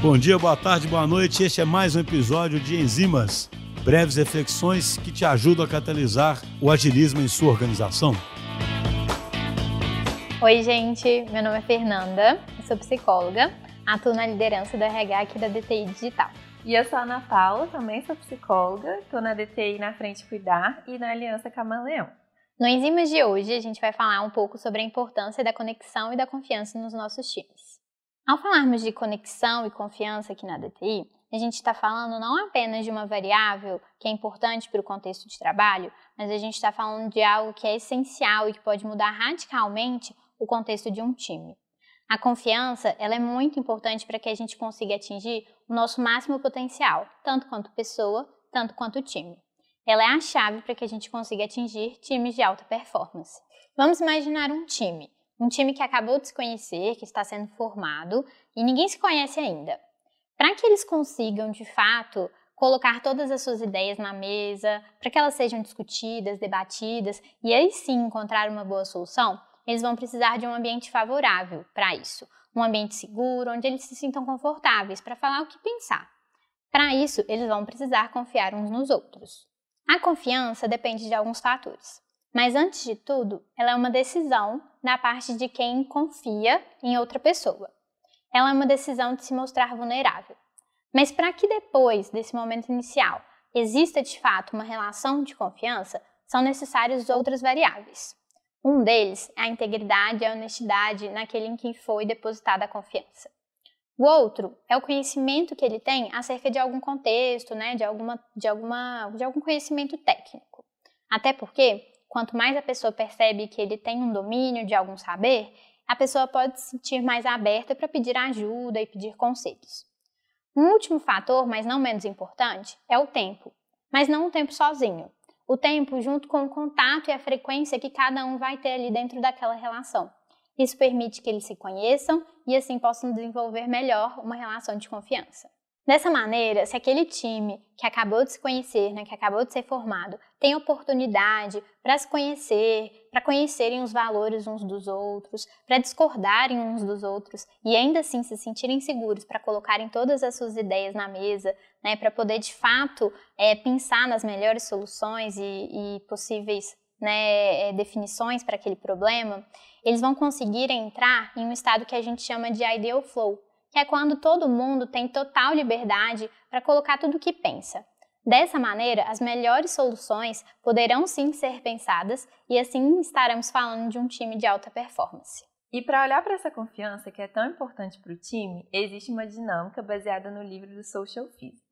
Bom dia, boa tarde, boa noite. Este é mais um episódio de Enzimas, breves reflexões que te ajudam a catalisar o agilismo em sua organização. Oi, gente. Meu nome é Fernanda, sou psicóloga, atuo na liderança do RH aqui da DTI Digital. E eu sou a Ana Paula, também sou psicóloga, estou na DTI na Frente Cuidar e na Aliança Camaleão. No Enzimas de hoje, a gente vai falar um pouco sobre a importância da conexão e da confiança nos nossos times. Ao falarmos de conexão e confiança aqui na DTI, a gente está falando não apenas de uma variável que é importante para o contexto de trabalho, mas a gente está falando de algo que é essencial e que pode mudar radicalmente o contexto de um time. A confiança ela é muito importante para que a gente consiga atingir o nosso máximo potencial, tanto quanto pessoa, tanto quanto time. Ela é a chave para que a gente consiga atingir times de alta performance. Vamos imaginar um time um time que acabou de se conhecer, que está sendo formado e ninguém se conhece ainda. Para que eles consigam, de fato, colocar todas as suas ideias na mesa, para que elas sejam discutidas, debatidas e aí sim encontrar uma boa solução, eles vão precisar de um ambiente favorável para isso. Um ambiente seguro, onde eles se sintam confortáveis para falar o que pensar. Para isso, eles vão precisar confiar uns nos outros. A confiança depende de alguns fatores. Mas antes de tudo, ela é uma decisão da parte de quem confia em outra pessoa. Ela é uma decisão de se mostrar vulnerável. Mas para que depois desse momento inicial exista de fato uma relação de confiança, são necessárias outras variáveis. Um deles é a integridade e a honestidade naquele em que foi depositada a confiança. O outro é o conhecimento que ele tem acerca de algum contexto, né, de, alguma, de, alguma, de algum conhecimento técnico. Até porque quanto mais a pessoa percebe que ele tem um domínio de algum saber, a pessoa pode se sentir mais aberta para pedir ajuda e pedir conselhos. Um último fator, mas não menos importante, é o tempo. Mas não o tempo sozinho. O tempo junto com o contato e a frequência que cada um vai ter ali dentro daquela relação. Isso permite que eles se conheçam e assim possam desenvolver melhor uma relação de confiança. Dessa maneira, se aquele time que acabou de se conhecer, né, que acabou de ser formado, tem oportunidade para se conhecer, para conhecerem os valores uns dos outros, para discordarem uns dos outros e ainda assim se sentirem seguros para colocarem todas as suas ideias na mesa, né, para poder de fato é, pensar nas melhores soluções e, e possíveis né, é, definições para aquele problema, eles vão conseguir entrar em um estado que a gente chama de ideal flow é quando todo mundo tem total liberdade para colocar tudo o que pensa. Dessa maneira, as melhores soluções poderão sim ser pensadas e assim estaremos falando de um time de alta performance. E para olhar para essa confiança que é tão importante para o time, existe uma dinâmica baseada no livro do Social Physics.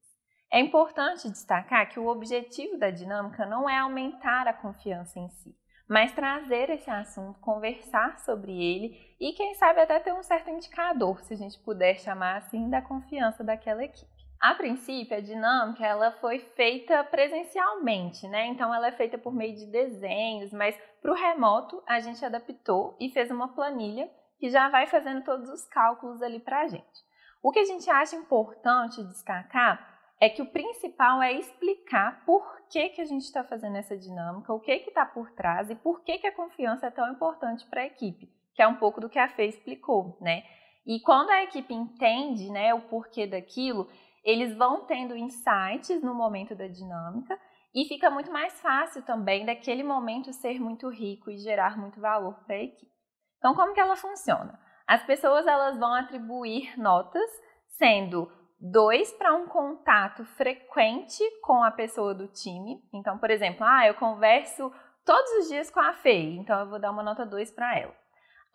É importante destacar que o objetivo da dinâmica não é aumentar a confiança em si, mas trazer esse assunto, conversar sobre ele e quem sabe até ter um certo indicador, se a gente puder chamar assim, da confiança daquela equipe. A princípio, a dinâmica ela foi feita presencialmente, né? Então ela é feita por meio de desenhos, mas para o remoto a gente adaptou e fez uma planilha que já vai fazendo todos os cálculos ali para a gente. O que a gente acha importante destacar é que o principal é explicar por que, que a gente está fazendo essa dinâmica, o que está por trás e por que, que a confiança é tão importante para a equipe, que é um pouco do que a Fê explicou, né? E quando a equipe entende né, o porquê daquilo, eles vão tendo insights no momento da dinâmica e fica muito mais fácil também daquele momento ser muito rico e gerar muito valor para a equipe. Então, como que ela funciona? As pessoas elas vão atribuir notas, sendo dois para um contato frequente com a pessoa do time. Então, por exemplo, ah, eu converso todos os dias com a Fê, então eu vou dar uma nota 2 para ela.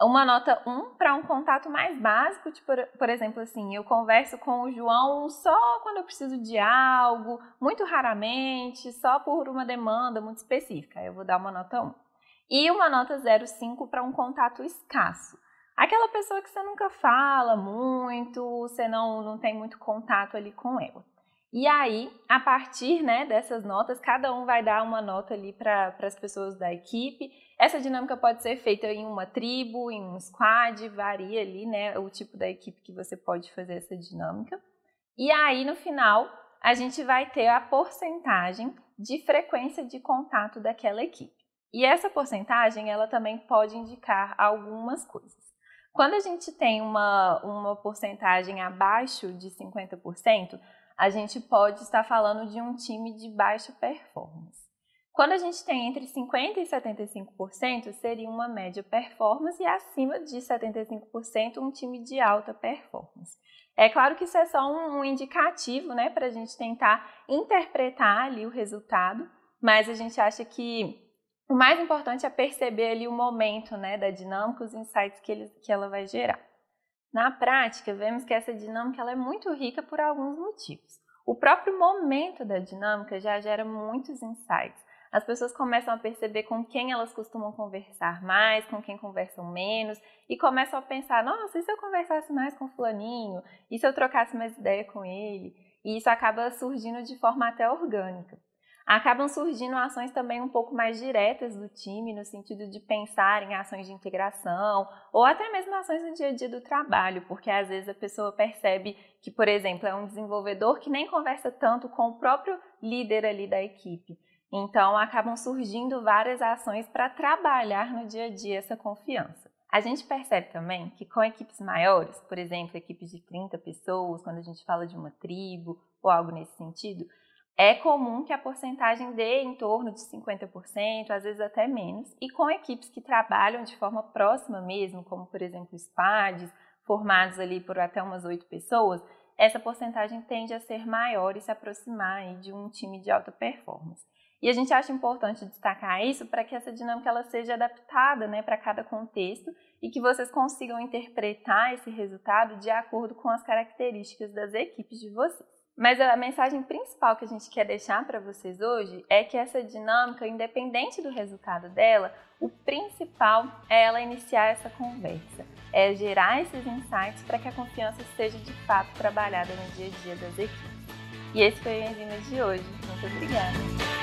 Uma nota 1 um para um contato mais básico, tipo, por exemplo, assim, eu converso com o João só quando eu preciso de algo, muito raramente, só por uma demanda muito específica. Eu vou dar uma nota 1. E uma nota 0,5 para um contato escasso. Aquela pessoa que você nunca fala muito, você não, não tem muito contato ali com ela. E aí, a partir né, dessas notas, cada um vai dar uma nota ali para as pessoas da equipe. Essa dinâmica pode ser feita em uma tribo, em um squad, varia ali né, o tipo da equipe que você pode fazer essa dinâmica. E aí, no final, a gente vai ter a porcentagem de frequência de contato daquela equipe. E essa porcentagem, ela também pode indicar algumas coisas. Quando a gente tem uma, uma porcentagem abaixo de 50%, a gente pode estar falando de um time de baixa performance. Quando a gente tem entre 50% e 75%, seria uma média performance e acima de 75% um time de alta performance. É claro que isso é só um indicativo né, para a gente tentar interpretar ali o resultado, mas a gente acha que o mais importante é perceber ali o momento né, da dinâmica, os insights que, ele, que ela vai gerar. Na prática, vemos que essa dinâmica ela é muito rica por alguns motivos. O próprio momento da dinâmica já gera muitos insights. As pessoas começam a perceber com quem elas costumam conversar mais, com quem conversam menos, e começam a pensar: nossa, e se eu conversasse mais com Fulaninho? E se eu trocasse mais ideia com ele? E isso acaba surgindo de forma até orgânica acabam surgindo ações também um pouco mais diretas do time, no sentido de pensar em ações de integração, ou até mesmo ações no dia a dia do trabalho, porque às vezes a pessoa percebe que, por exemplo, é um desenvolvedor que nem conversa tanto com o próprio líder ali da equipe. Então, acabam surgindo várias ações para trabalhar no dia a dia essa confiança. A gente percebe também que com equipes maiores, por exemplo, equipes de 30 pessoas, quando a gente fala de uma tribo ou algo nesse sentido, é comum que a porcentagem dê em torno de 50%, às vezes até menos, e com equipes que trabalham de forma próxima mesmo, como por exemplo squads, formados ali por até umas oito pessoas, essa porcentagem tende a ser maior e se aproximar de um time de alta performance. E a gente acha importante destacar isso para que essa dinâmica ela seja adaptada né, para cada contexto e que vocês consigam interpretar esse resultado de acordo com as características das equipes de vocês. Mas a mensagem principal que a gente quer deixar para vocês hoje é que essa dinâmica, independente do resultado dela, o principal é ela iniciar essa conversa, é gerar esses insights para que a confiança seja de fato trabalhada no dia a dia das equipes. E esse foi o Enzimas de hoje. Muito obrigada!